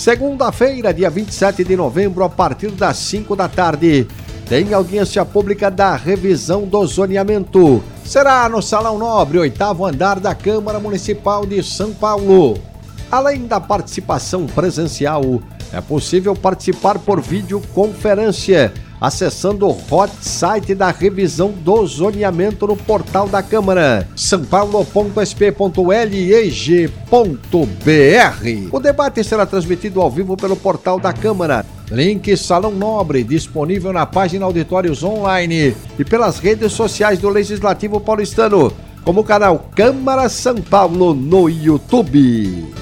Segunda-feira, dia 27 de novembro, a partir das 5 da tarde, tem audiência pública da revisão do zoneamento. Será no Salão Nobre, oitavo andar da Câmara Municipal de São Paulo. Além da participação presencial, é possível participar por videoconferência, acessando o hot site da revisão do zoneamento no portal da Câmara, sãopaulo.sp.leg.br. O debate será transmitido ao vivo pelo portal da Câmara. Link Salão Nobre, disponível na página Auditórios Online e pelas redes sociais do Legislativo Paulistano, como o canal Câmara São Paulo no YouTube.